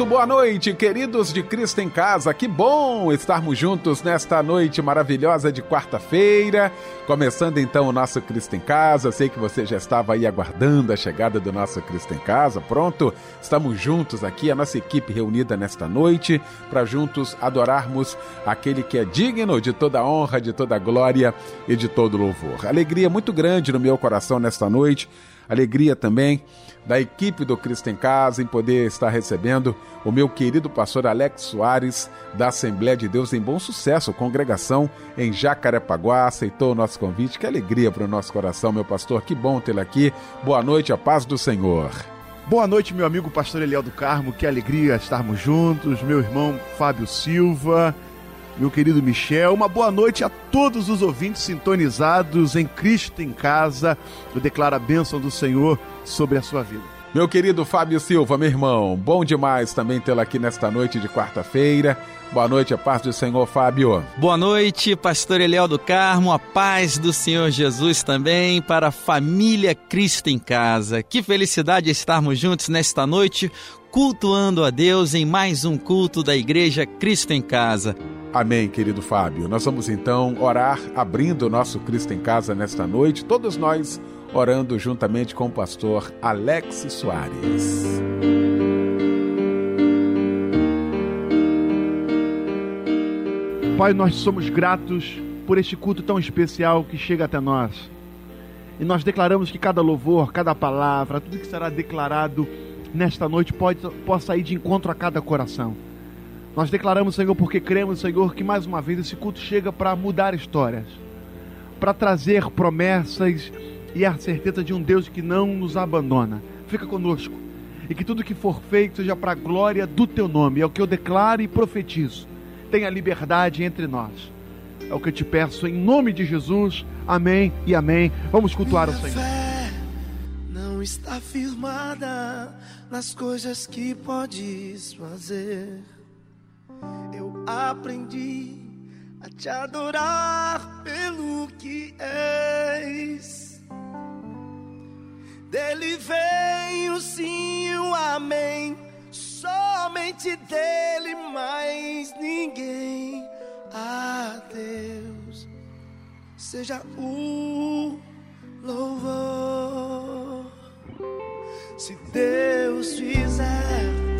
Muito boa noite, queridos de Cristo em Casa. Que bom estarmos juntos nesta noite maravilhosa de quarta-feira. Começando então o nosso Cristo em Casa. Sei que você já estava aí aguardando a chegada do nosso Cristo em Casa. Pronto, estamos juntos aqui, a nossa equipe reunida nesta noite, para juntos adorarmos aquele que é digno de toda honra, de toda glória e de todo louvor. Alegria muito grande no meu coração nesta noite. Alegria também da equipe do Cristo em Casa em poder estar recebendo o meu querido pastor Alex Soares, da Assembleia de Deus em Bom Sucesso, congregação em Jacarepaguá, aceitou o nosso convite. Que alegria para o nosso coração, meu pastor, que bom tê-lo aqui. Boa noite, a paz do Senhor. Boa noite, meu amigo pastor Eliel do Carmo, que alegria estarmos juntos, meu irmão Fábio Silva, meu querido Michel. Uma boa noite a todos os ouvintes sintonizados em Cristo em Casa. Eu declaro a bênção do Senhor sobre a sua vida. Meu querido Fábio Silva, meu irmão, bom demais também tê-lo aqui nesta noite de quarta-feira. Boa noite, a paz do Senhor, Fábio. Boa noite, pastor Eliel do Carmo, a paz do Senhor Jesus também para a família Cristo em casa. Que felicidade estarmos juntos nesta noite, cultuando a Deus em mais um culto da Igreja Cristo em Casa. Amém, querido Fábio. Nós vamos então orar abrindo o nosso Cristo em Casa nesta noite, todos nós orando juntamente com o pastor Alex Soares. Pai, nós somos gratos por este culto tão especial que chega até nós. E nós declaramos que cada louvor, cada palavra, tudo que será declarado nesta noite pode, possa ir de encontro a cada coração. Nós declaramos, Senhor, porque cremos, Senhor, que mais uma vez esse culto chega para mudar histórias, para trazer promessas e a certeza de um Deus que não nos abandona. Fica conosco. E que tudo que for feito seja para a glória do teu nome. É o que eu declaro e profetizo. Tenha liberdade entre nós. É o que eu te peço em nome de Jesus. Amém e amém. Vamos cultuar Minha o Senhor. Fé não está firmada nas coisas que podes fazer. Eu aprendi a te adorar pelo que és. Dele vem o sim e o amém. Somente dele, mais ninguém. A Deus seja o louvor. Se Deus fizer,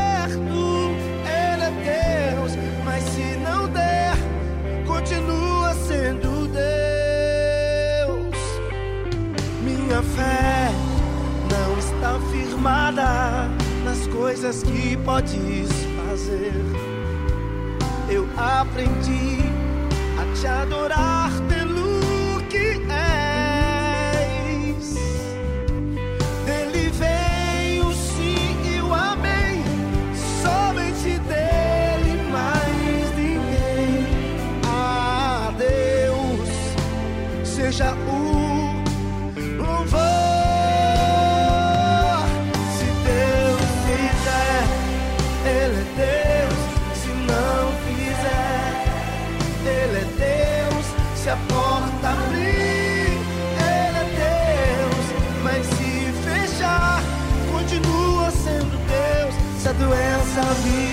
fé não está firmada nas coisas que podes fazer. Eu aprendi a te adorar a doença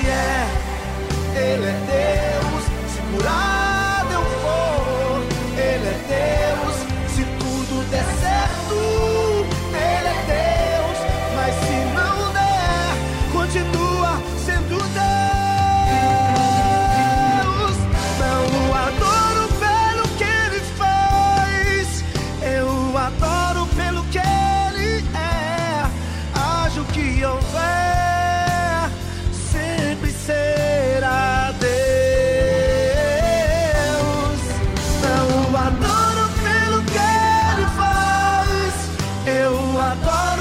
not bother.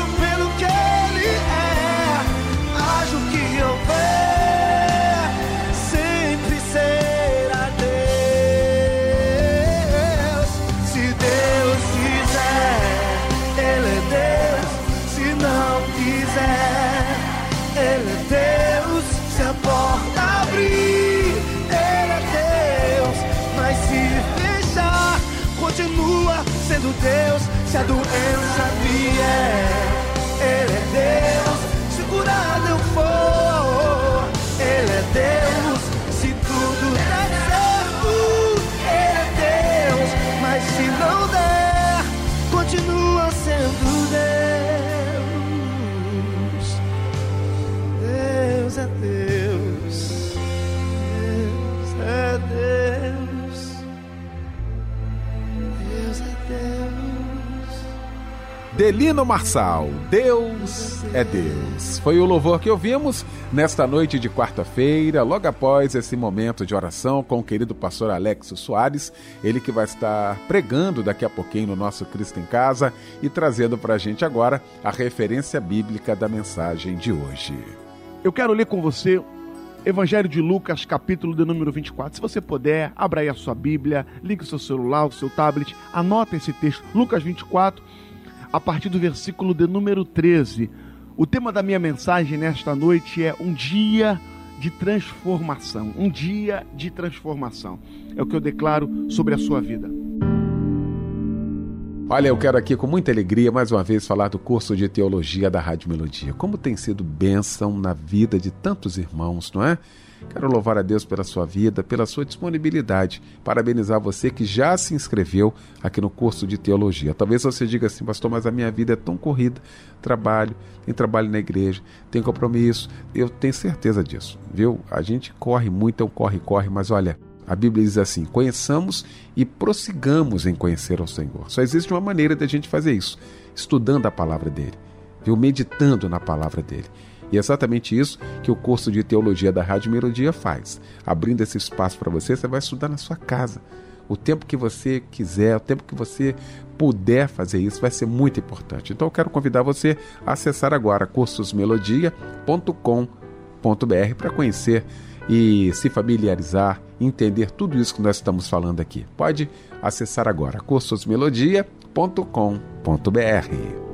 Delino Marçal, Deus é Deus. Foi o louvor que ouvimos nesta noite de quarta-feira, logo após esse momento de oração com o querido pastor Alex Soares, ele que vai estar pregando daqui a pouquinho no nosso Cristo em Casa e trazendo para a gente agora a referência bíblica da mensagem de hoje. Eu quero ler com você Evangelho de Lucas, capítulo de número 24. Se você puder, abra aí a sua Bíblia, ligue o seu celular, o seu tablet, anota esse texto, Lucas 24, a partir do versículo de número 13. O tema da minha mensagem nesta noite é um dia de transformação. Um dia de transformação. É o que eu declaro sobre a sua vida. Olha, eu quero aqui com muita alegria mais uma vez falar do curso de teologia da Rádio Melodia. Como tem sido bênção na vida de tantos irmãos, não é? Quero louvar a Deus pela sua vida, pela sua disponibilidade. Parabenizar você que já se inscreveu aqui no curso de teologia. Talvez você diga assim, pastor, mas a minha vida é tão corrida. Trabalho, tem trabalho na igreja, tem compromisso. Eu tenho certeza disso, viu? A gente corre muito, é um corre, corre, mas olha, a Bíblia diz assim: conheçamos e prossigamos em conhecer ao Senhor. Só existe uma maneira de a gente fazer isso: estudando a palavra dele, viu? meditando na palavra dele. E é exatamente isso que o curso de teologia da Rádio Melodia faz. Abrindo esse espaço para você, você vai estudar na sua casa. O tempo que você quiser, o tempo que você puder fazer isso, vai ser muito importante. Então eu quero convidar você a acessar agora cursosmelodia.com.br para conhecer e se familiarizar, entender tudo isso que nós estamos falando aqui. Pode acessar agora cursosmelodia.com.br.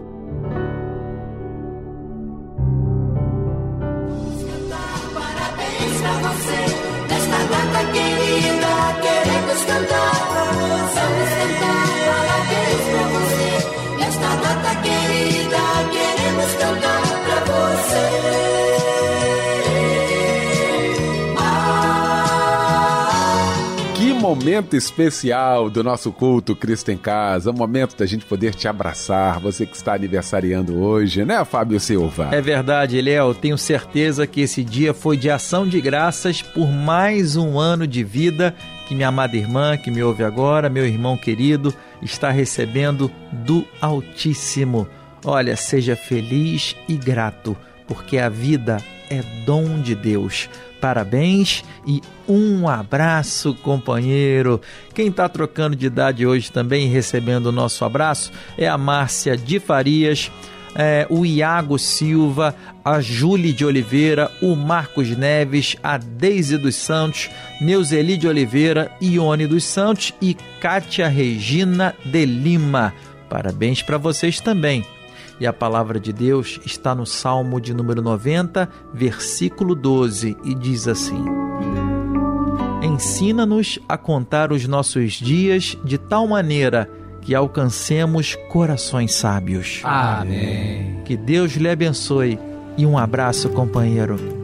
momento especial do nosso culto Cristo em Casa, um momento da gente poder te abraçar, você que está aniversariando hoje, né, Fábio Silva? É verdade, Eliel. Tenho certeza que esse dia foi de ação de graças por mais um ano de vida que minha amada irmã, que me ouve agora, meu irmão querido, está recebendo do Altíssimo. Olha, seja feliz e grato, porque a vida é dom de Deus. Parabéns e um abraço, companheiro. Quem está trocando de idade hoje também recebendo o nosso abraço é a Márcia de Farias, é, o Iago Silva, a Júlia de Oliveira, o Marcos Neves, a Deise dos Santos, Neuzeli de Oliveira, Ione dos Santos e Kátia Regina de Lima. Parabéns para vocês também. E a palavra de Deus está no Salmo de número 90, versículo 12, e diz assim: Ensina-nos a contar os nossos dias de tal maneira que alcancemos corações sábios. Amém. Que Deus lhe abençoe e um abraço, companheiro.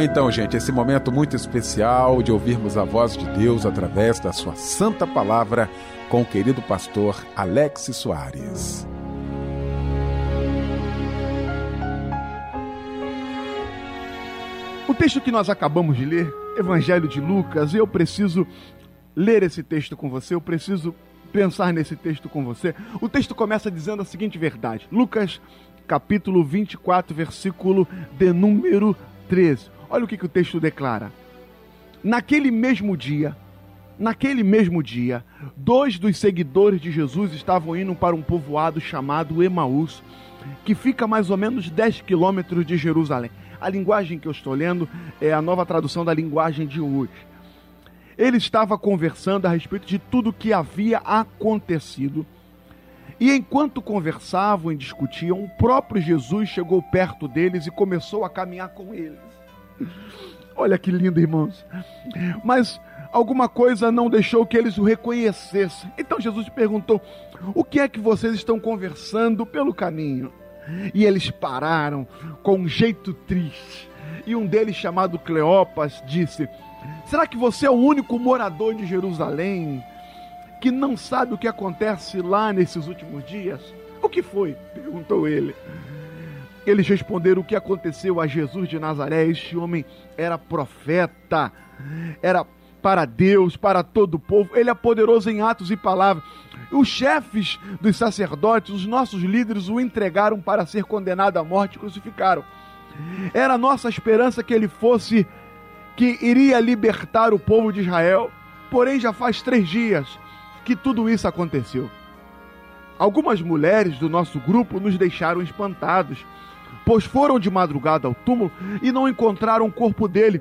Então, gente, esse momento muito especial de ouvirmos a voz de Deus através da sua santa palavra com o querido pastor Alex Soares. O texto que nós acabamos de ler, Evangelho de Lucas, eu preciso ler esse texto com você, eu preciso pensar nesse texto com você. O texto começa dizendo a seguinte verdade: Lucas, capítulo 24, versículo de número 13. Olha o que, que o texto declara. Naquele mesmo dia, naquele mesmo dia, dois dos seguidores de Jesus estavam indo para um povoado chamado Emaús, que fica mais ou menos 10 quilômetros de Jerusalém. A linguagem que eu estou lendo é a nova tradução da linguagem de hoje. Ele estava conversando a respeito de tudo o que havia acontecido. E enquanto conversavam e discutiam, o próprio Jesus chegou perto deles e começou a caminhar com eles. Olha que lindo, irmãos. Mas alguma coisa não deixou que eles o reconhecessem. Então Jesus perguntou: O que é que vocês estão conversando pelo caminho? E eles pararam com um jeito triste. E um deles, chamado Cleopas, disse: Será que você é o único morador de Jerusalém que não sabe o que acontece lá nesses últimos dias? O que foi? perguntou ele. Eles responderam o que aconteceu a Jesus de Nazaré. Este homem era profeta, era para Deus, para todo o povo. Ele é poderoso em atos e palavras. Os chefes dos sacerdotes, os nossos líderes, o entregaram para ser condenado à morte e crucificaram. Era nossa esperança que ele fosse, que iria libertar o povo de Israel. Porém, já faz três dias que tudo isso aconteceu. Algumas mulheres do nosso grupo nos deixaram espantados pois foram de madrugada ao túmulo e não encontraram o corpo dele.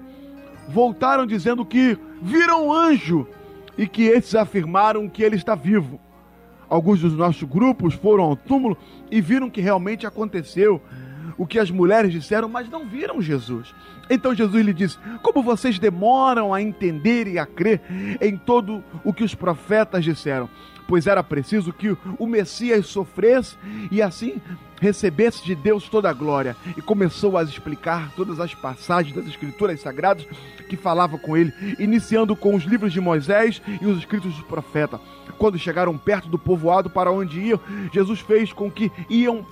Voltaram dizendo que viram um anjo e que esses afirmaram que ele está vivo. Alguns dos nossos grupos foram ao túmulo e viram que realmente aconteceu o que as mulheres disseram, mas não viram Jesus. Então Jesus lhe disse: Como vocês demoram a entender e a crer em todo o que os profetas disseram? Pois era preciso que o Messias sofresse e assim recebesse de Deus toda a glória. E começou a explicar todas as passagens das Escrituras Sagradas que falava com ele, iniciando com os livros de Moisés e os escritos dos profetas. Quando chegaram perto do povoado para onde iam, Jesus fez com que iam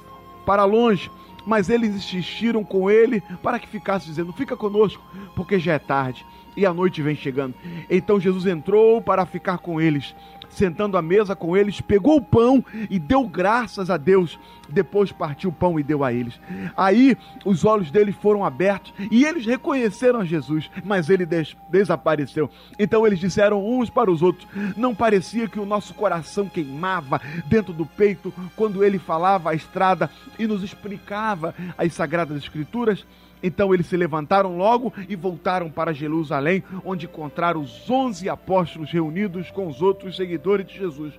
para longe mas eles insistiram com ele para que ficasse dizendo: Fica conosco, porque já é tarde e a noite vem chegando. Então Jesus entrou para ficar com eles sentando à mesa com eles, pegou o pão e deu graças a Deus. Depois partiu o pão e deu a eles. Aí os olhos deles foram abertos e eles reconheceram Jesus, mas ele des desapareceu. Então eles disseram uns para os outros: Não parecia que o nosso coração queimava dentro do peito quando ele falava a estrada e nos explicava as sagradas escrituras? Então eles se levantaram logo e voltaram para Jerusalém, onde encontraram os onze apóstolos reunidos com os outros seguidores de Jesus.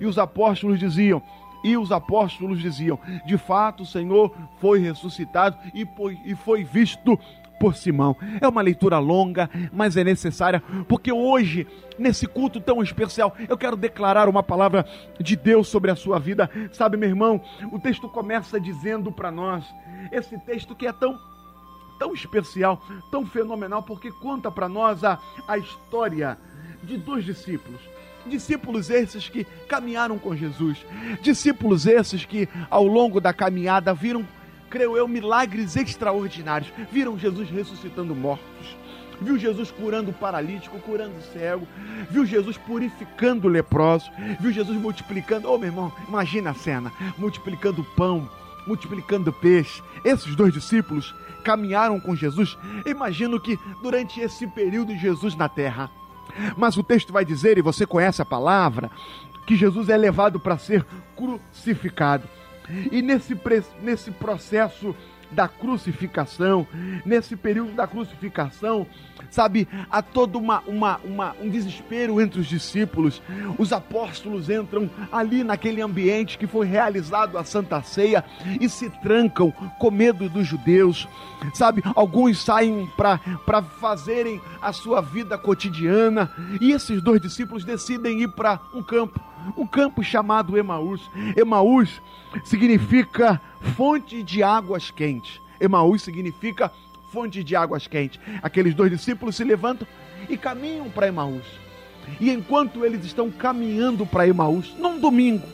E os apóstolos diziam: e os apóstolos diziam: De fato, o Senhor foi ressuscitado e foi, e foi visto por Simão. É uma leitura longa, mas é necessária, porque hoje, nesse culto tão especial, eu quero declarar uma palavra de Deus sobre a sua vida. Sabe, meu irmão, o texto começa dizendo para nós, esse texto que é tão tão especial, tão fenomenal, porque conta para nós a, a história de dois discípulos. Discípulos esses que caminharam com Jesus, discípulos esses que ao longo da caminhada viram, creio eu, milagres extraordinários. Viram Jesus ressuscitando mortos, viu Jesus curando o paralítico, curando o cego, viu Jesus purificando o leproso, viu Jesus multiplicando. Oh, meu irmão, imagina a cena: multiplicando pão, multiplicando peixe. Esses dois discípulos caminharam com Jesus. Imagino que durante esse período Jesus na terra. Mas o texto vai dizer, e você conhece a palavra, que Jesus é levado para ser crucificado. E nesse, nesse processo da crucificação, nesse período da crucificação, sabe, há todo uma, uma, uma, um desespero entre os discípulos. Os apóstolos entram ali naquele ambiente que foi realizado a Santa Ceia e se trancam com medo dos judeus, sabe? Alguns saem para fazerem a sua vida cotidiana e esses dois discípulos decidem ir para um campo, um campo chamado Emaús. Emaús significa fonte de águas quentes. Emaús significa fonte de águas quentes. Aqueles dois discípulos se levantam e caminham para Emaús. E enquanto eles estão caminhando para Emaús, num domingo,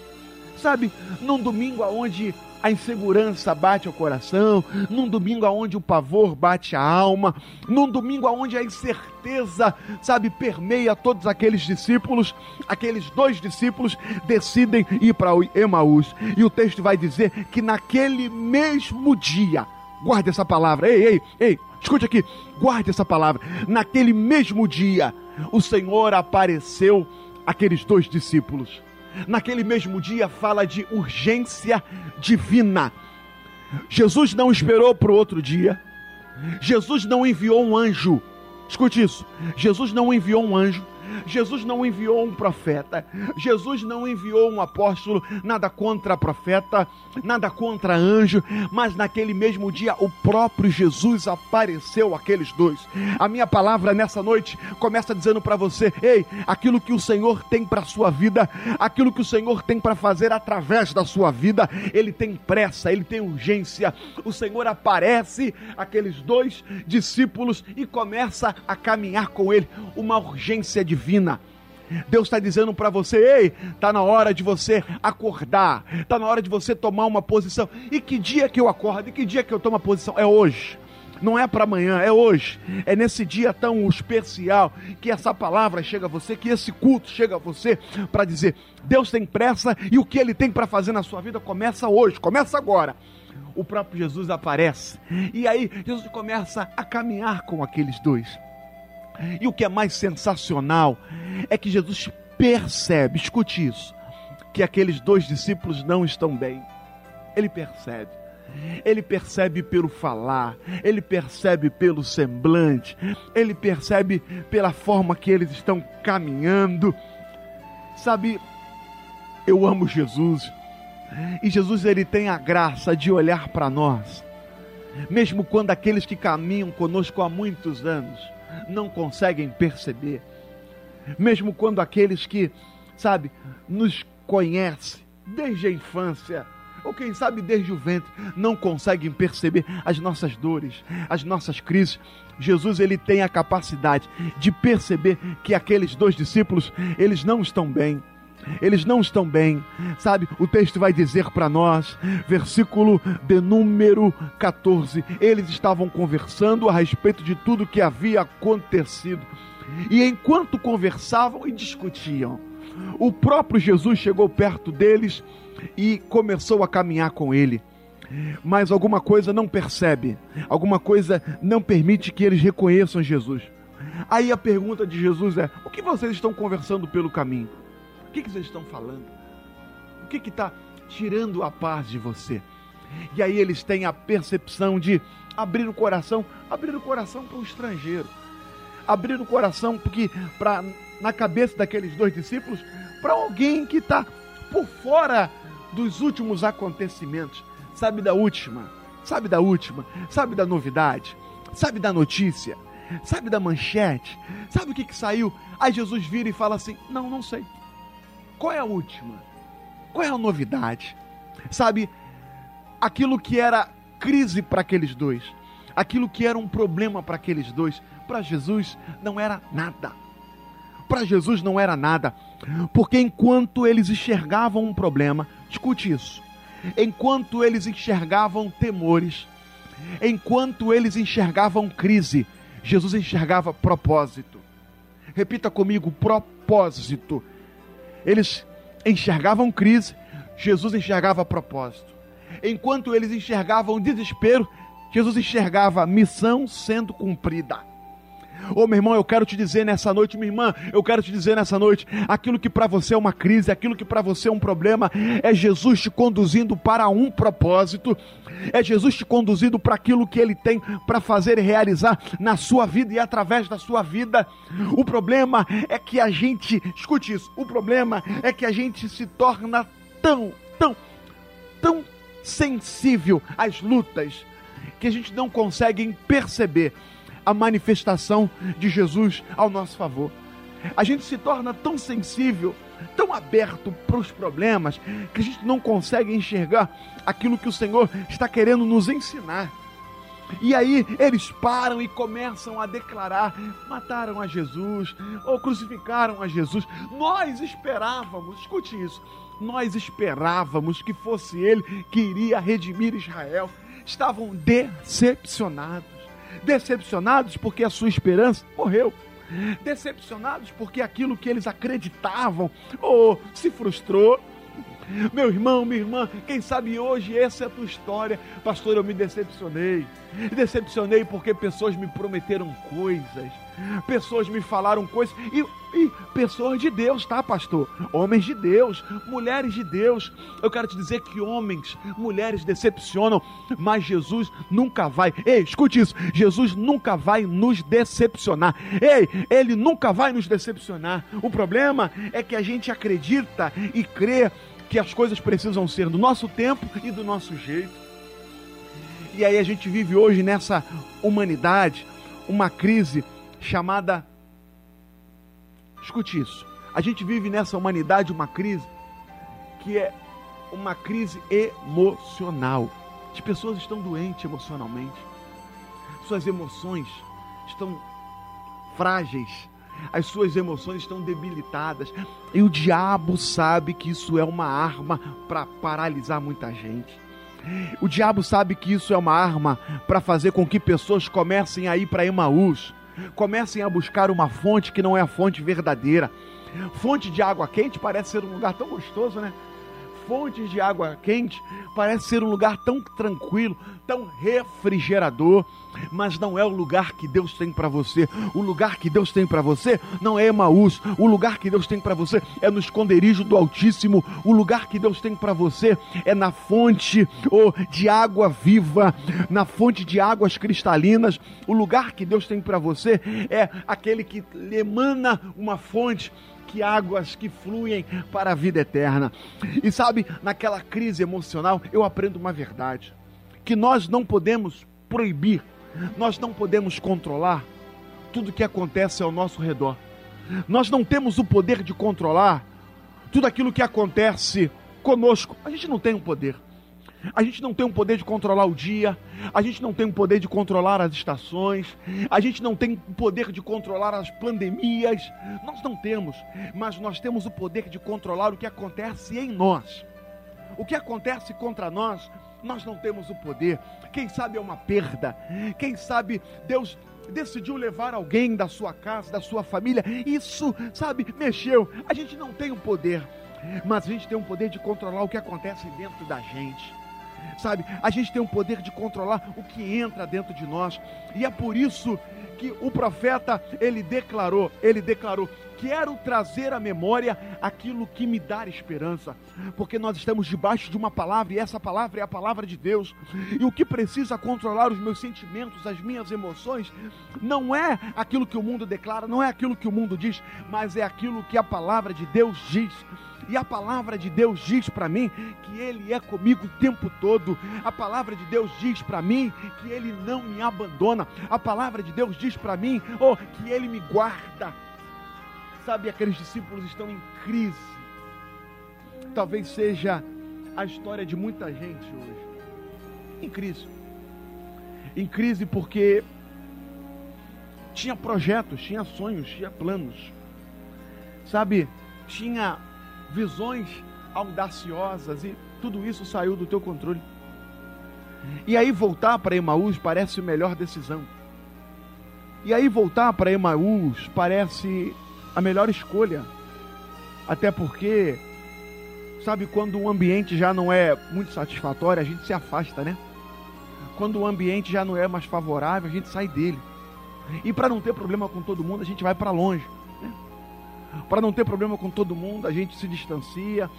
sabe, num domingo aonde a insegurança bate ao coração, num domingo aonde o pavor bate a alma, num domingo aonde a incerteza, sabe, permeia todos aqueles discípulos, aqueles dois discípulos decidem ir para Emaús. E o texto vai dizer que naquele mesmo dia, guarde essa palavra, ei, ei, ei, escute aqui, guarde essa palavra, naquele mesmo dia, o Senhor apareceu àqueles dois discípulos. Naquele mesmo dia fala de urgência divina. Jesus não esperou para o outro dia. Jesus não enviou um anjo. Escute isso. Jesus não enviou um anjo Jesus não enviou um profeta, Jesus não enviou um apóstolo, nada contra profeta, nada contra anjo, mas naquele mesmo dia o próprio Jesus apareceu àqueles dois. A minha palavra nessa noite começa dizendo para você: ei, aquilo que o Senhor tem para a sua vida, aquilo que o Senhor tem para fazer através da sua vida, ele tem pressa, ele tem urgência. O Senhor aparece aqueles dois discípulos e começa a caminhar com ele, uma urgência divina divina. Deus está dizendo para você: ei, está na hora de você acordar, está na hora de você tomar uma posição. E que dia que eu acordo? E que dia que eu tomo a posição? É hoje. Não é para amanhã, é hoje. É nesse dia tão especial que essa palavra chega a você, que esse culto chega a você para dizer: Deus tem pressa e o que ele tem para fazer na sua vida começa hoje, começa agora. O próprio Jesus aparece. E aí Jesus começa a caminhar com aqueles dois. E o que é mais sensacional é que Jesus percebe, escute isso, que aqueles dois discípulos não estão bem. Ele percebe. Ele percebe pelo falar, ele percebe pelo semblante, ele percebe pela forma que eles estão caminhando. Sabe, eu amo Jesus. E Jesus ele tem a graça de olhar para nós, mesmo quando aqueles que caminham conosco há muitos anos não conseguem perceber. Mesmo quando aqueles que, sabe, nos conhecem desde a infância, ou quem sabe desde o ventre, não conseguem perceber as nossas dores, as nossas crises. Jesus ele tem a capacidade de perceber que aqueles dois discípulos, eles não estão bem eles não estão bem, sabe? O texto vai dizer para nós, versículo de número 14: eles estavam conversando a respeito de tudo que havia acontecido, e enquanto conversavam e discutiam, o próprio Jesus chegou perto deles e começou a caminhar com ele. Mas alguma coisa não percebe, alguma coisa não permite que eles reconheçam Jesus. Aí a pergunta de Jesus é: o que vocês estão conversando pelo caminho? Que, que vocês estão falando? O que está tirando a paz de você? E aí eles têm a percepção de abrir o coração, abrir o coração para o estrangeiro, abrir o coração porque para na cabeça daqueles dois discípulos para alguém que está por fora dos últimos acontecimentos, sabe da última, sabe da última, sabe da novidade, sabe da notícia, sabe da manchete, sabe o que, que saiu? Aí Jesus vira e fala assim: Não, não sei. Qual é a última? Qual é a novidade? Sabe, aquilo que era crise para aqueles dois, aquilo que era um problema para aqueles dois, para Jesus não era nada. Para Jesus não era nada, porque enquanto eles enxergavam um problema, escute isso, enquanto eles enxergavam temores, enquanto eles enxergavam crise, Jesus enxergava propósito. Repita comigo: propósito. Eles enxergavam crise, Jesus enxergava propósito. Enquanto eles enxergavam desespero, Jesus enxergava missão sendo cumprida. Oh, meu irmão, eu quero te dizer nessa noite, minha irmã, eu quero te dizer nessa noite, aquilo que para você é uma crise, aquilo que para você é um problema, é Jesus te conduzindo para um propósito, é Jesus te conduzindo para aquilo que Ele tem para fazer e realizar na sua vida e através da sua vida. O problema é que a gente, escute isso, o problema é que a gente se torna tão, tão, tão sensível às lutas que a gente não consegue perceber a manifestação de Jesus ao nosso favor. A gente se torna tão sensível, tão aberto para os problemas, que a gente não consegue enxergar aquilo que o Senhor está querendo nos ensinar. E aí eles param e começam a declarar: mataram a Jesus ou crucificaram a Jesus. Nós esperávamos, escute isso, nós esperávamos que fosse ele que iria redimir Israel. Estavam decepcionados. Decepcionados porque a sua esperança morreu. Decepcionados porque aquilo que eles acreditavam oh, se frustrou. Meu irmão, minha irmã, quem sabe hoje essa é a tua história. Pastor, eu me decepcionei. Decepcionei porque pessoas me prometeram coisas, pessoas me falaram coisas, e, e pessoas de Deus, tá, pastor? Homens de Deus, mulheres de Deus. Eu quero te dizer que homens, mulheres decepcionam, mas Jesus nunca vai. Ei, escute isso: Jesus nunca vai nos decepcionar. Ei, ele nunca vai nos decepcionar. O problema é que a gente acredita e crê que as coisas precisam ser do nosso tempo e do nosso jeito. E aí a gente vive hoje nessa humanidade uma crise chamada. Escute isso. A gente vive nessa humanidade uma crise que é uma crise emocional. As pessoas estão doentes emocionalmente. Suas emoções estão frágeis as suas emoções estão debilitadas. E o diabo sabe que isso é uma arma para paralisar muita gente. O diabo sabe que isso é uma arma para fazer com que pessoas comecem a ir para Emaús, comecem a buscar uma fonte que não é a fonte verdadeira. Fonte de água quente parece ser um lugar tão gostoso, né? Fontes de água quente parece ser um lugar tão tranquilo, tão refrigerador mas não é o lugar que Deus tem para você. O lugar que Deus tem para você não é Emaús. O lugar que Deus tem para você é no esconderijo do Altíssimo. O lugar que Deus tem para você é na fonte oh, de água viva, na fonte de águas cristalinas. O lugar que Deus tem para você é aquele que emana uma fonte que águas que fluem para a vida eterna. E sabe, naquela crise emocional, eu aprendo uma verdade: que nós não podemos proibir nós não podemos controlar tudo que acontece ao nosso redor. Nós não temos o poder de controlar tudo aquilo que acontece conosco. A gente não tem o um poder. A gente não tem o um poder de controlar o dia, a gente não tem o um poder de controlar as estações, a gente não tem o poder de controlar as pandemias. Nós não temos, mas nós temos o poder de controlar o que acontece em nós. O que acontece contra nós, nós não temos o poder. Quem sabe é uma perda. Quem sabe Deus decidiu levar alguém da sua casa, da sua família. Isso, sabe, mexeu. A gente não tem o poder, mas a gente tem o poder de controlar o que acontece dentro da gente. Sabe, a gente tem o poder de controlar o que entra dentro de nós. E é por isso que o profeta, ele declarou, ele declarou: quero trazer à memória aquilo que me dá esperança, porque nós estamos debaixo de uma palavra e essa palavra é a palavra de Deus. E o que precisa controlar os meus sentimentos, as minhas emoções, não é aquilo que o mundo declara, não é aquilo que o mundo diz, mas é aquilo que a palavra de Deus diz. E a palavra de Deus diz para mim que Ele é comigo o tempo todo. A palavra de Deus diz para mim que Ele não me abandona. A palavra de Deus diz para mim oh, que Ele me guarda. Sabe, aqueles discípulos estão em crise. Talvez seja a história de muita gente hoje. Em crise. Em crise porque tinha projetos, tinha sonhos, tinha planos. Sabe, tinha visões audaciosas e tudo isso saiu do teu controle. E aí voltar para Emaús parece a melhor decisão. E aí voltar para Emaús parece a melhor escolha. Até porque, sabe, quando o ambiente já não é muito satisfatório, a gente se afasta, né? Quando o ambiente já não é mais favorável, a gente sai dele. E para não ter problema com todo mundo, a gente vai para longe. Para não ter problema com todo mundo, a gente se distancia,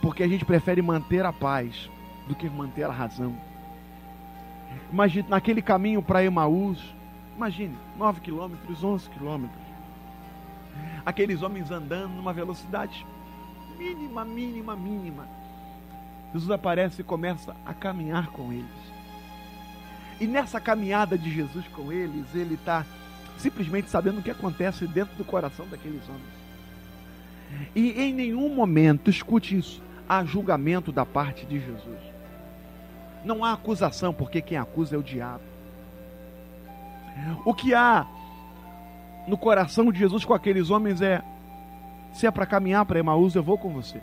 porque a gente prefere manter a paz do que manter a razão. Imagine naquele caminho para Emaús, imagine, 9 quilômetros, 11 quilômetros aqueles homens andando numa velocidade mínima, mínima, mínima. Jesus aparece e começa a caminhar com eles. E nessa caminhada de Jesus com eles, ele está simplesmente sabendo o que acontece dentro do coração daqueles homens. E em nenhum momento, escute isso, há julgamento da parte de Jesus. Não há acusação, porque quem acusa é o diabo. O que há no coração de Jesus com aqueles homens é: se é para caminhar para Emaús, eu vou com você.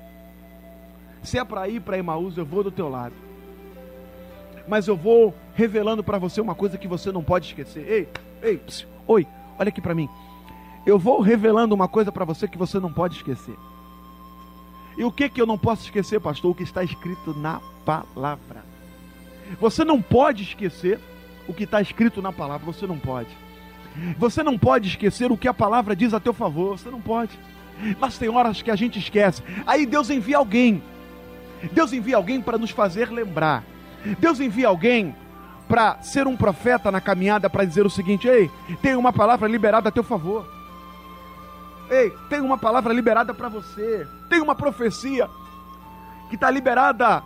Se é para ir para Emaús, eu vou do teu lado. Mas eu vou revelando para você uma coisa que você não pode esquecer. Ei, ei, psiu, oi, olha aqui para mim. Eu vou revelando uma coisa para você que você não pode esquecer. E o que que eu não posso esquecer, pastor? O que está escrito na palavra. Você não pode esquecer o que está escrito na palavra, você não pode. Você não pode esquecer o que a palavra diz a teu favor, você não pode. Mas tem horas que a gente esquece. Aí Deus envia alguém. Deus envia alguém para nos fazer lembrar. Deus envia alguém para ser um profeta na caminhada para dizer o seguinte: ei, tem uma palavra liberada a teu favor. Ei, tem uma palavra liberada para você. Tem uma profecia que está liberada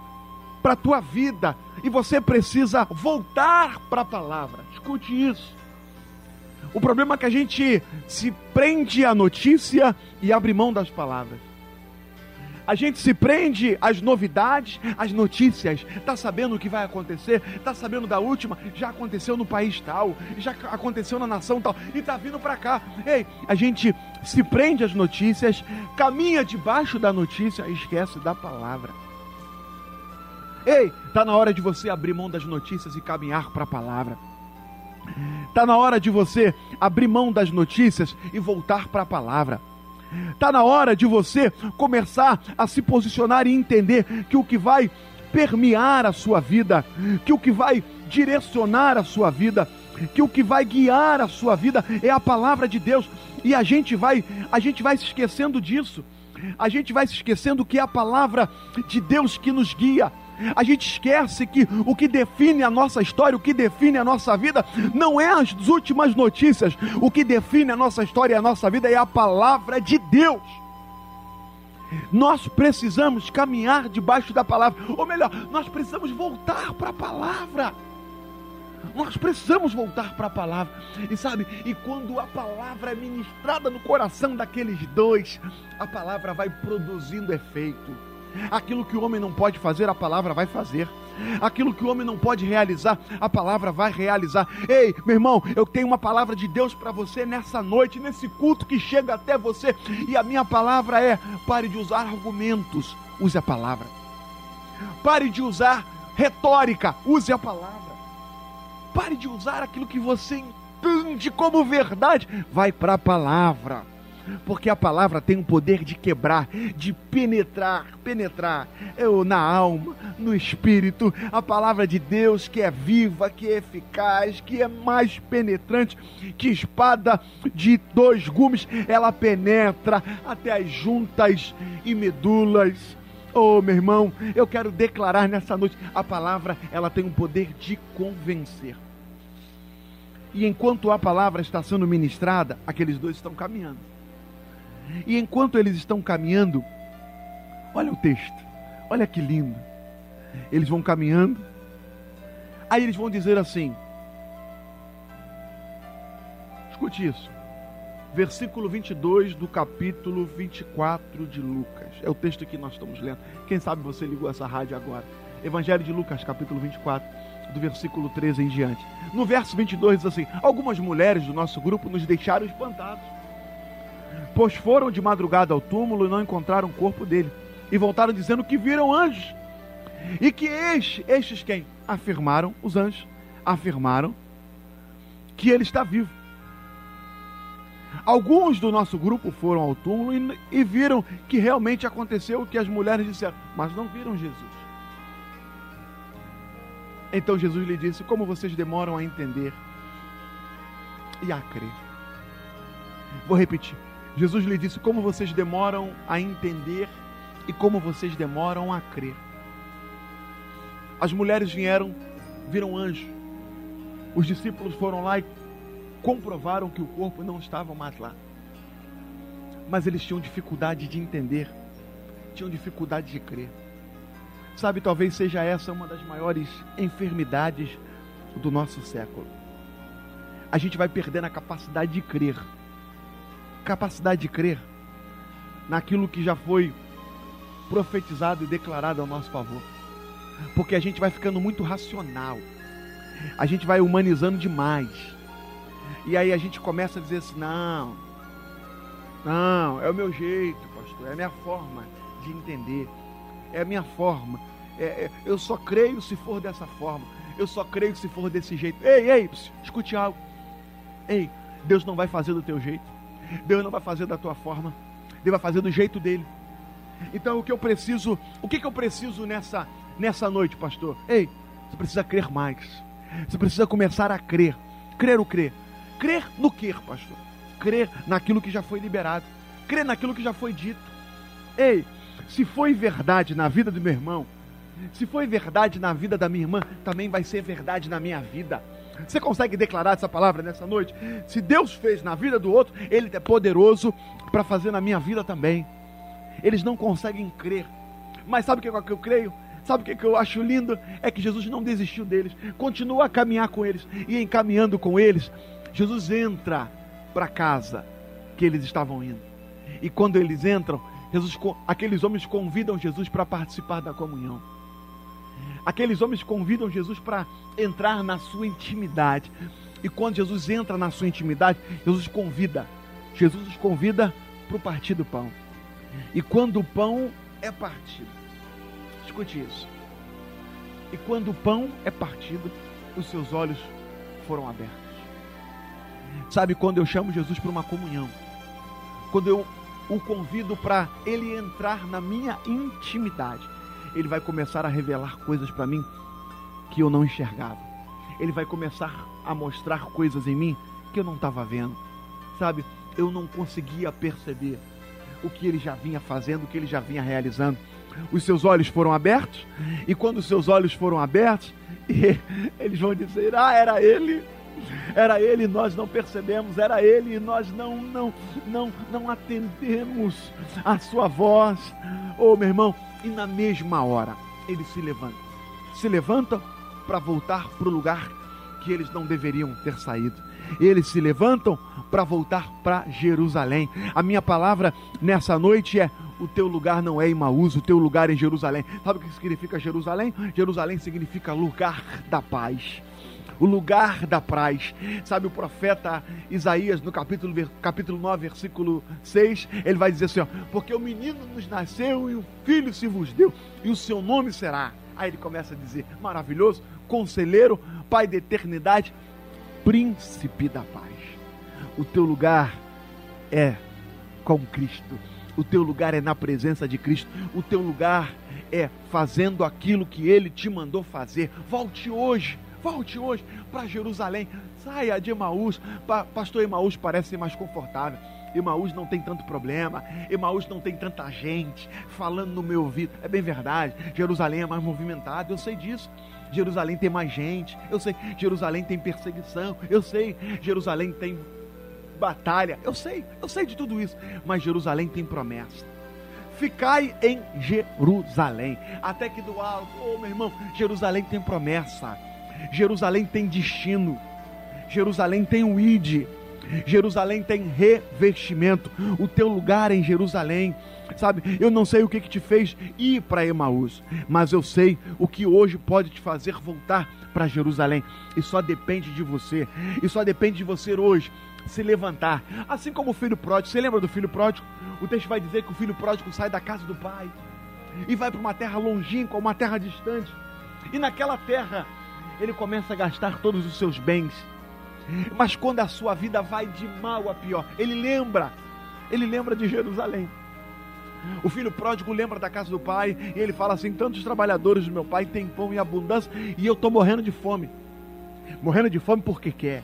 para a tua vida. E você precisa voltar para a palavra. Escute isso. O problema é que a gente se prende à notícia e abre mão das palavras. A gente se prende às novidades, às notícias. Está sabendo o que vai acontecer? Está sabendo da última? Já aconteceu no país tal, já aconteceu na nação tal, e está vindo para cá. Ei, a gente se prende às notícias, caminha debaixo da notícia e esquece da palavra. Ei, está na hora de você abrir mão das notícias e caminhar para a palavra. Está na hora de você abrir mão das notícias e voltar para a palavra. Está na hora de você começar a se posicionar e entender que o que vai permear a sua vida, que o que vai direcionar a sua vida, que o que vai guiar a sua vida é a palavra de Deus. E a gente vai, a gente vai se esquecendo disso. A gente vai se esquecendo que é a palavra de Deus que nos guia. A gente esquece que o que define a nossa história, o que define a nossa vida, não é as últimas notícias. O que define a nossa história e a nossa vida é a palavra de Deus. Nós precisamos caminhar debaixo da palavra, ou melhor, nós precisamos voltar para a palavra. Nós precisamos voltar para a palavra. E sabe, e quando a palavra é ministrada no coração daqueles dois, a palavra vai produzindo efeito. Aquilo que o homem não pode fazer, a palavra vai fazer. Aquilo que o homem não pode realizar, a palavra vai realizar. Ei, meu irmão, eu tenho uma palavra de Deus para você nessa noite, nesse culto que chega até você. E a minha palavra é: pare de usar argumentos, use a palavra. Pare de usar retórica, use a palavra. Pare de usar aquilo que você entende como verdade, vai para a palavra porque a palavra tem o poder de quebrar, de penetrar, penetrar eu, na alma, no espírito. A palavra de Deus que é viva, que é eficaz, que é mais penetrante que espada de dois gumes, ela penetra até as juntas e medulas. Oh, meu irmão, eu quero declarar nessa noite, a palavra, ela tem o poder de convencer. E enquanto a palavra está sendo ministrada, aqueles dois estão caminhando. E enquanto eles estão caminhando, olha o texto, olha que lindo. Eles vão caminhando, aí eles vão dizer assim: escute isso, versículo 22 do capítulo 24 de Lucas, é o texto que nós estamos lendo. Quem sabe você ligou essa rádio agora? Evangelho de Lucas, capítulo 24, do versículo 13 em diante. No verso 22 diz assim: Algumas mulheres do nosso grupo nos deixaram espantados pois foram de madrugada ao túmulo e não encontraram o corpo dele. E voltaram dizendo que viram anjos. E que estes, estes quem? Afirmaram, os anjos, afirmaram que ele está vivo. Alguns do nosso grupo foram ao túmulo e, e viram que realmente aconteceu o que as mulheres disseram, mas não viram Jesus. Então Jesus lhe disse: Como vocês demoram a entender e a crer? Vou repetir. Jesus lhe disse: Como vocês demoram a entender e como vocês demoram a crer. As mulheres vieram, viram anjo. Os discípulos foram lá e comprovaram que o corpo não estava mais lá. Mas eles tinham dificuldade de entender, tinham dificuldade de crer. Sabe, talvez seja essa uma das maiores enfermidades do nosso século. A gente vai perdendo a capacidade de crer capacidade de crer naquilo que já foi profetizado e declarado ao nosso favor. Porque a gente vai ficando muito racional. A gente vai humanizando demais. E aí a gente começa a dizer assim: não, não, é o meu jeito, pastor, é a minha forma de entender, é a minha forma. É, é, eu só creio se for dessa forma, eu só creio se for desse jeito. Ei, ei, escute algo. Ei, Deus não vai fazer do teu jeito, Deus não vai fazer da tua forma, Deus vai fazer do jeito dele. Então o que eu preciso, o que, que eu preciso nessa, nessa noite, pastor? Ei, você precisa crer mais. Você precisa começar a crer. Crer o crer. Crer no que, pastor? Crer naquilo que já foi liberado. Crer naquilo que já foi dito. Ei, se foi verdade na vida do meu irmão, se foi verdade na vida da minha irmã, também vai ser verdade na minha vida. Você consegue declarar essa palavra nessa noite? Se Deus fez na vida do outro, Ele é poderoso para fazer na minha vida também. Eles não conseguem crer. Mas sabe o que eu creio? Sabe o que eu acho lindo? É que Jesus não desistiu deles, continua a caminhar com eles, e encaminhando com eles, Jesus entra para casa que eles estavam indo. E quando eles entram, Jesus, aqueles homens convidam Jesus para participar da comunhão. Aqueles homens convidam Jesus para entrar na sua intimidade. E quando Jesus entra na sua intimidade, Jesus convida. Jesus os convida para o partir do pão. E quando o pão é partido, escute isso. E quando o pão é partido, os seus olhos foram abertos. Sabe quando eu chamo Jesus para uma comunhão? Quando eu o convido para ele entrar na minha intimidade, ele vai começar a revelar coisas para mim que eu não enxergava. Ele vai começar a mostrar coisas em mim que eu não estava vendo. Sabe, eu não conseguia perceber o que ele já vinha fazendo, o que ele já vinha realizando. Os seus olhos foram abertos, e quando os seus olhos foram abertos, eles vão dizer: Ah, era ele. Era ele e nós não percebemos, era ele e nós não não não não atendemos a sua voz. Oh, meu irmão, e na mesma hora eles se levantam. Se levantam para voltar para o lugar que eles não deveriam ter saído. Eles se levantam para voltar para Jerusalém. A minha palavra nessa noite é: o teu lugar não é Imaús, o teu lugar é Jerusalém. Sabe o que significa Jerusalém? Jerusalém significa lugar da paz o lugar da paz. Sabe, o profeta Isaías, no capítulo, capítulo 9, versículo 6, ele vai dizer assim: ó, Porque o menino nos nasceu e o filho se vos deu, e o seu nome será. Aí ele começa a dizer: Maravilhoso, conselheiro, pai da eternidade, príncipe da paz. O teu lugar é com Cristo. O teu lugar é na presença de Cristo. O teu lugar é fazendo aquilo que ele te mandou fazer. Volte hoje Volte hoje para Jerusalém. Saia de Emaús. Pa Pastor Emaús parece ser mais confortável. Emaús não tem tanto problema. Emaús não tem tanta gente falando no meu ouvido. É bem verdade. Jerusalém é mais movimentado. Eu sei disso. Jerusalém tem mais gente. Eu sei. Jerusalém tem perseguição. Eu sei. Jerusalém tem batalha. Eu sei. Eu sei de tudo isso. Mas Jerusalém tem promessa ficai em Jerusalém. Até que do alto, oh meu irmão, Jerusalém tem promessa. Jerusalém tem destino, Jerusalém tem o ide, Jerusalém tem revestimento, o teu lugar é em Jerusalém. Sabe, eu não sei o que, que te fez ir para Emaús, mas eu sei o que hoje pode te fazer voltar para Jerusalém. E só depende de você, e só depende de você hoje se levantar. Assim como o filho pródigo, você lembra do filho pródigo? O texto vai dizer que o filho pródigo sai da casa do pai e vai para uma terra longínqua, uma terra distante. E naquela terra ele começa a gastar todos os seus bens. Mas quando a sua vida vai de mal a pior, ele lembra, ele lembra de Jerusalém. O filho pródigo lembra da casa do pai e ele fala assim: tantos trabalhadores do meu pai têm pão em abundância e eu estou morrendo de fome. Morrendo de fome porque quer,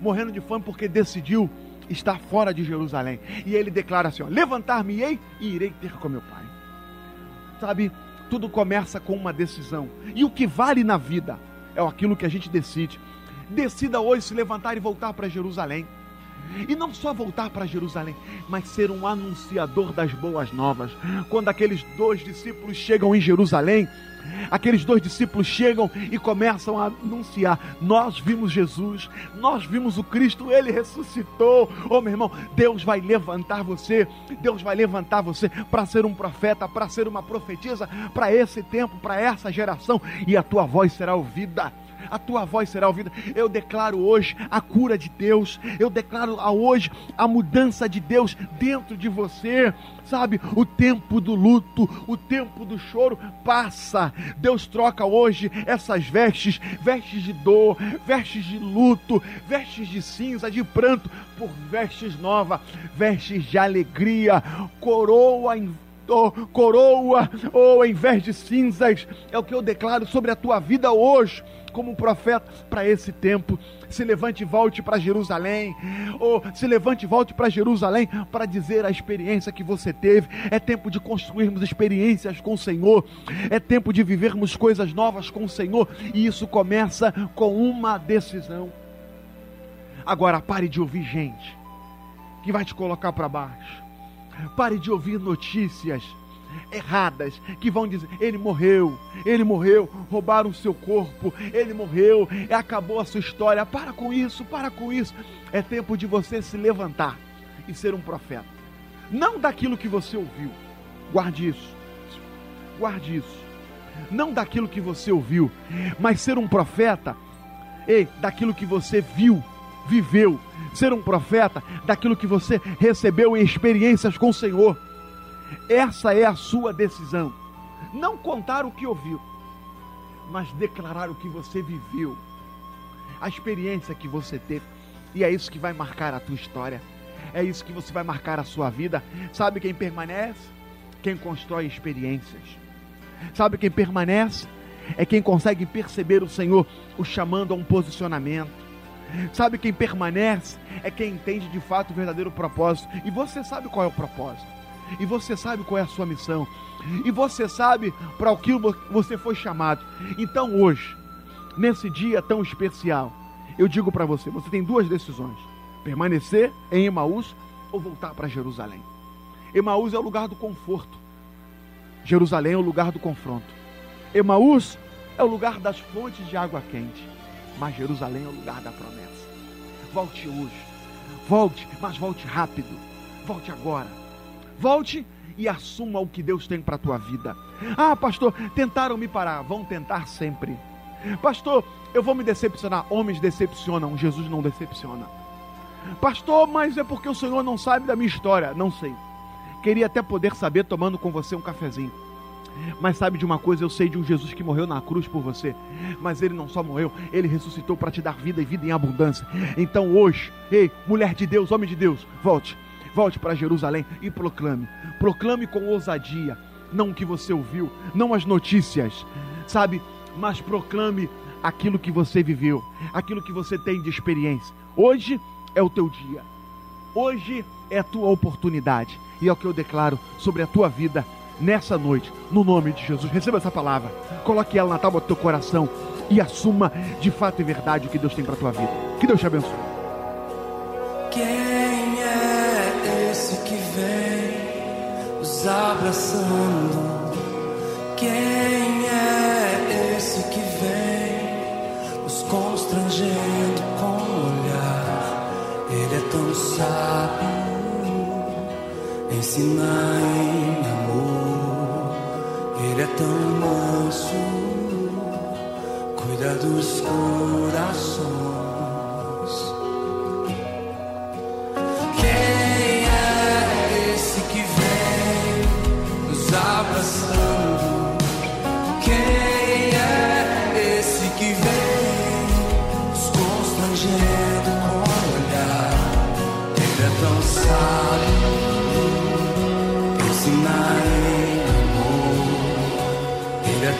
morrendo de fome porque decidiu estar fora de Jerusalém. E ele declara assim: levantar-me-ei e irei ter com meu pai. Sabe, tudo começa com uma decisão. E o que vale na vida é aquilo que a gente decide. Decida hoje se levantar e voltar para Jerusalém. E não só voltar para Jerusalém, mas ser um anunciador das boas novas. Quando aqueles dois discípulos chegam em Jerusalém, aqueles dois discípulos chegam e começam a anunciar: Nós vimos Jesus, nós vimos o Cristo, ele ressuscitou. Oh, meu irmão, Deus vai levantar você, Deus vai levantar você para ser um profeta, para ser uma profetisa, para esse tempo, para essa geração, e a tua voz será ouvida a tua voz será ouvida. Eu declaro hoje a cura de Deus, eu declaro hoje a mudança de Deus dentro de você. Sabe, o tempo do luto, o tempo do choro passa. Deus troca hoje essas vestes, vestes de dor, vestes de luto, vestes de cinza, de pranto, por vestes novas, vestes de alegria, coroa em oh, coroa, ou oh, em vez de cinzas, é o que eu declaro sobre a tua vida hoje, como um profeta para esse tempo. Se levante e volte para Jerusalém, ou se levante e volte para Jerusalém para dizer a experiência que você teve. É tempo de construirmos experiências com o Senhor, é tempo de vivermos coisas novas com o Senhor, e isso começa com uma decisão. Agora pare de ouvir gente que vai te colocar para baixo Pare de ouvir notícias erradas que vão dizer: ele morreu, ele morreu, roubaram o seu corpo, ele morreu, acabou a sua história. Para com isso, para com isso. É tempo de você se levantar e ser um profeta. Não daquilo que você ouviu. Guarde isso. Guarde isso. Não daquilo que você ouviu, mas ser um profeta, ei, daquilo que você viu, viveu ser um profeta daquilo que você recebeu em experiências com o Senhor. Essa é a sua decisão. Não contar o que ouviu, mas declarar o que você viveu, a experiência que você teve. E é isso que vai marcar a tua história. É isso que você vai marcar a sua vida. Sabe quem permanece? Quem constrói experiências. Sabe quem permanece? É quem consegue perceber o Senhor o chamando a um posicionamento Sabe quem permanece é quem entende de fato o verdadeiro propósito. E você sabe qual é o propósito. E você sabe qual é a sua missão. E você sabe para o que você foi chamado. Então hoje, nesse dia tão especial, eu digo para você, você tem duas decisões: permanecer em Emaús ou voltar para Jerusalém. Emaús é o lugar do conforto. Jerusalém é o lugar do confronto. Emaús é o lugar das fontes de água quente mas Jerusalém é o lugar da promessa. Volte hoje, volte, mas volte rápido, volte agora, volte e assuma o que Deus tem para a tua vida. Ah, pastor, tentaram me parar, vão tentar sempre. Pastor, eu vou me decepcionar. Homens decepcionam, Jesus não decepciona. Pastor, mas é porque o Senhor não sabe da minha história. Não sei. Queria até poder saber tomando com você um cafezinho. Mas sabe de uma coisa, eu sei de um Jesus que morreu na cruz por você. Mas ele não só morreu, ele ressuscitou para te dar vida e vida em abundância. Então hoje, ei, mulher de Deus, homem de Deus, volte. Volte para Jerusalém e proclame. Proclame com ousadia, não o que você ouviu, não as notícias, sabe? Mas proclame aquilo que você viveu, aquilo que você tem de experiência. Hoje é o teu dia. Hoje é a tua oportunidade. E é o que eu declaro sobre a tua vida nessa noite, no nome de Jesus. Receba essa palavra, coloque ela na tábua do teu coração e assuma de fato e verdade o que Deus tem para a tua vida. Que Deus te abençoe. Abraçando? Quem é esse que vem nos constrangendo com o olhar? Ele é tão sábio, ensinar em ele é tão manso, cuida dos corações.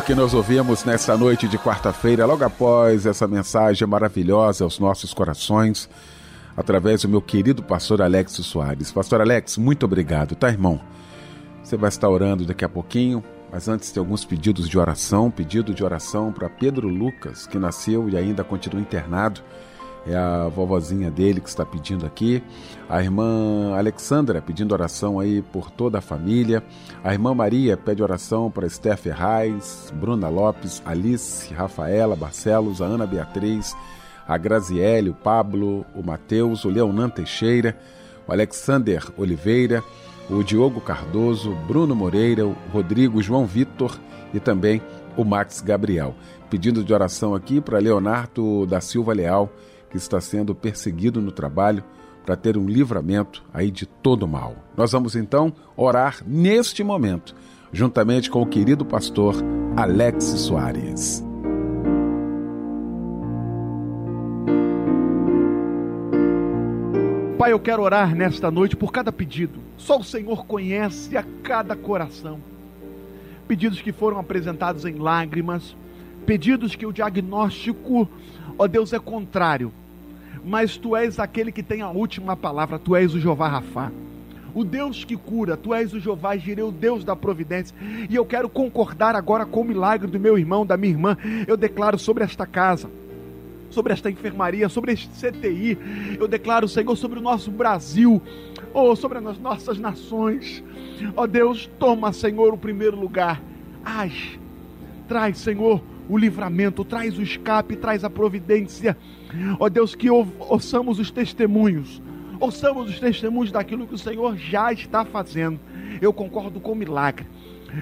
louvor que nós ouvimos nesta noite de quarta-feira, logo após essa mensagem maravilhosa aos nossos corações, através do meu querido pastor Alex Soares. Pastor Alex, muito obrigado, tá, irmão? Você vai estar orando daqui a pouquinho, mas antes tem alguns pedidos de oração. Pedido de oração para Pedro Lucas, que nasceu e ainda continua internado. É a vovozinha dele que está pedindo aqui. A irmã Alexandra pedindo oração aí por toda a família. A irmã Maria pede oração para Esther Ferraz, Bruna Lopes, Alice, Rafaela, Barcelos, a Ana Beatriz, a Graziele, o Pablo, o Matheus, o Leonan Teixeira, o Alexander Oliveira, o Diogo Cardoso, Bruno Moreira, o Rodrigo João Vitor e também o Max Gabriel. Pedindo de oração aqui para Leonardo da Silva Leal, que está sendo perseguido no trabalho para ter um livramento aí de todo mal. Nós vamos então orar neste momento, juntamente com o querido pastor Alex Soares. Pai, eu quero orar nesta noite por cada pedido. Só o Senhor conhece a cada coração. Pedidos que foram apresentados em lágrimas, pedidos que o diagnóstico, ó Deus, é contrário. Mas tu és aquele que tem a última palavra, tu és o Jeová Rafá. O Deus que cura, tu és o Jeová Jireh, o Deus da providência. E eu quero concordar agora com o milagre do meu irmão, da minha irmã. Eu declaro sobre esta casa, sobre esta enfermaria, sobre este CTI. Eu declaro, Senhor, sobre o nosso Brasil, ou sobre as nossas nações. Ó Deus, toma, Senhor, o primeiro lugar. Age, traz, Senhor, o livramento, traz o escape, traz a providência. Ó Deus, que ou- ouçamos os testemunhos, ouçamos os testemunhos daquilo que o Senhor já está fazendo. Eu concordo com o milagre.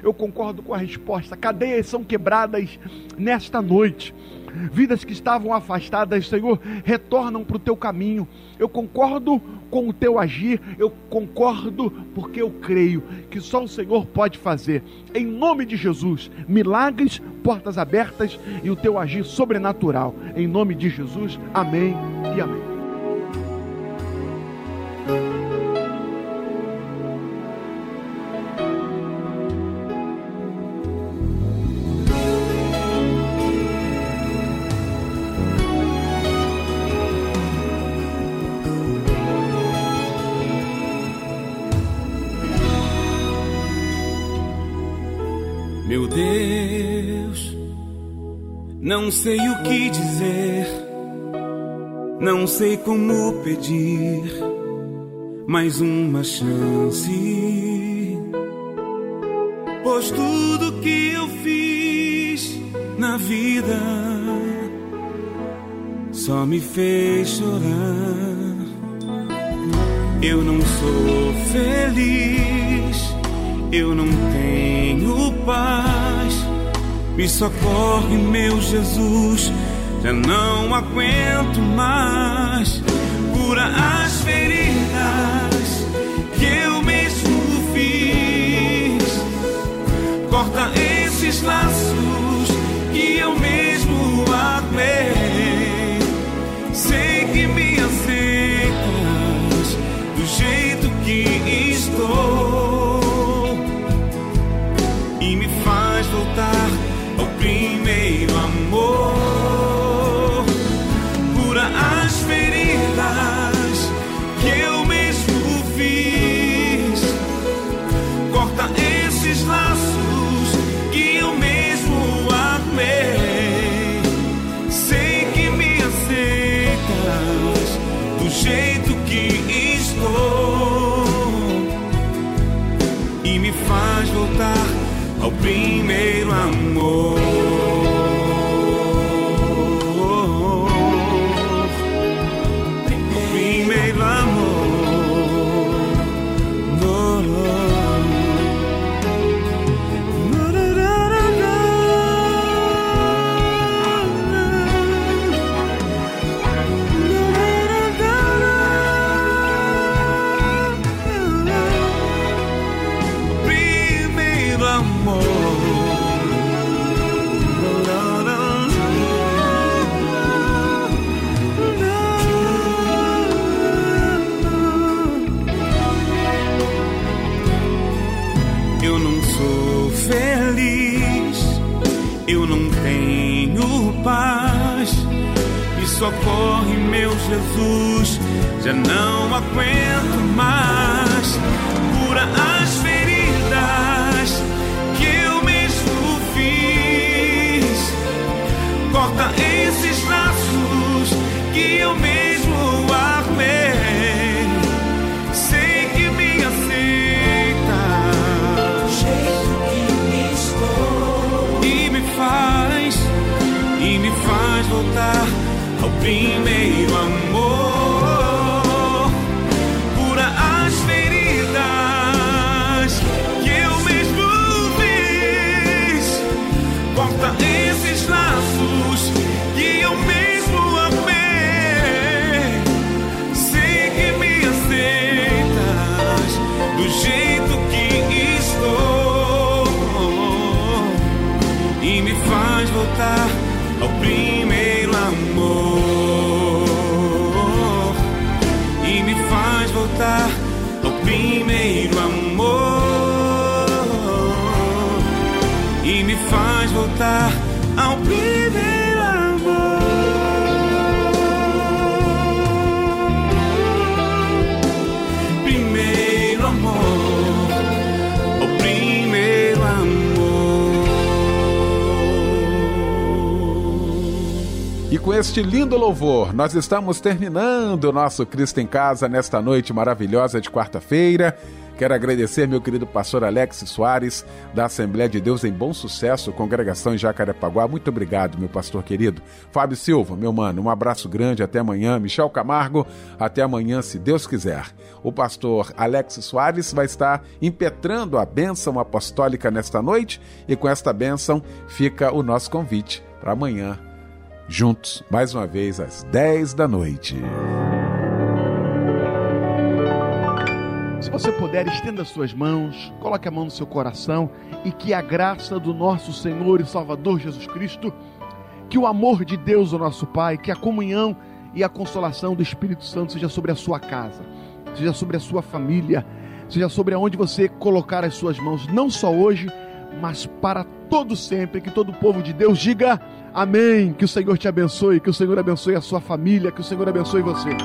Eu concordo com a resposta. Cadeias são quebradas nesta noite. Vidas que estavam afastadas, Senhor, retornam para o teu caminho. Eu concordo com o teu agir, eu concordo porque eu creio que só o Senhor pode fazer. Em nome de Jesus, milagres, portas abertas e o teu agir sobrenatural. Em nome de Jesus, amém e amém. Não sei o que dizer, não sei como pedir mais uma chance. Pois tudo que eu fiz na vida só me fez chorar. Eu não sou feliz, eu não tenho paz. Me socorre, meu Jesus, já não aguento mais. Cura as feridas que eu mesmo fiz. Corta esses laços que eu mesmo armei. Sei que me aceitas do jeito que estou primeiro amor. Voltar ao primeiro amor primeiro amor ao primeiro amor E com este lindo louvor, nós estamos terminando o nosso Cristo em Casa nesta noite maravilhosa de quarta-feira. Quero agradecer meu querido pastor Alex Soares, da Assembleia de Deus em Bom Sucesso, congregação em Jacarepaguá. Muito obrigado, meu pastor querido. Fábio Silva, meu mano, um abraço grande, até amanhã. Michel Camargo, até amanhã, se Deus quiser. O pastor Alex Soares vai estar impetrando a bênção apostólica nesta noite e com esta bênção fica o nosso convite para amanhã, juntos, mais uma vez, às 10 da noite. Se você puder, estenda suas mãos, coloque a mão no seu coração e que a graça do nosso Senhor e Salvador Jesus Cristo, que o amor de Deus, o nosso Pai, que a comunhão e a consolação do Espírito Santo seja sobre a sua casa, seja sobre a sua família, seja sobre aonde você colocar as suas mãos, não só hoje, mas para todo sempre, que todo o povo de Deus diga amém, que o Senhor te abençoe, que o Senhor abençoe a sua família, que o Senhor abençoe você.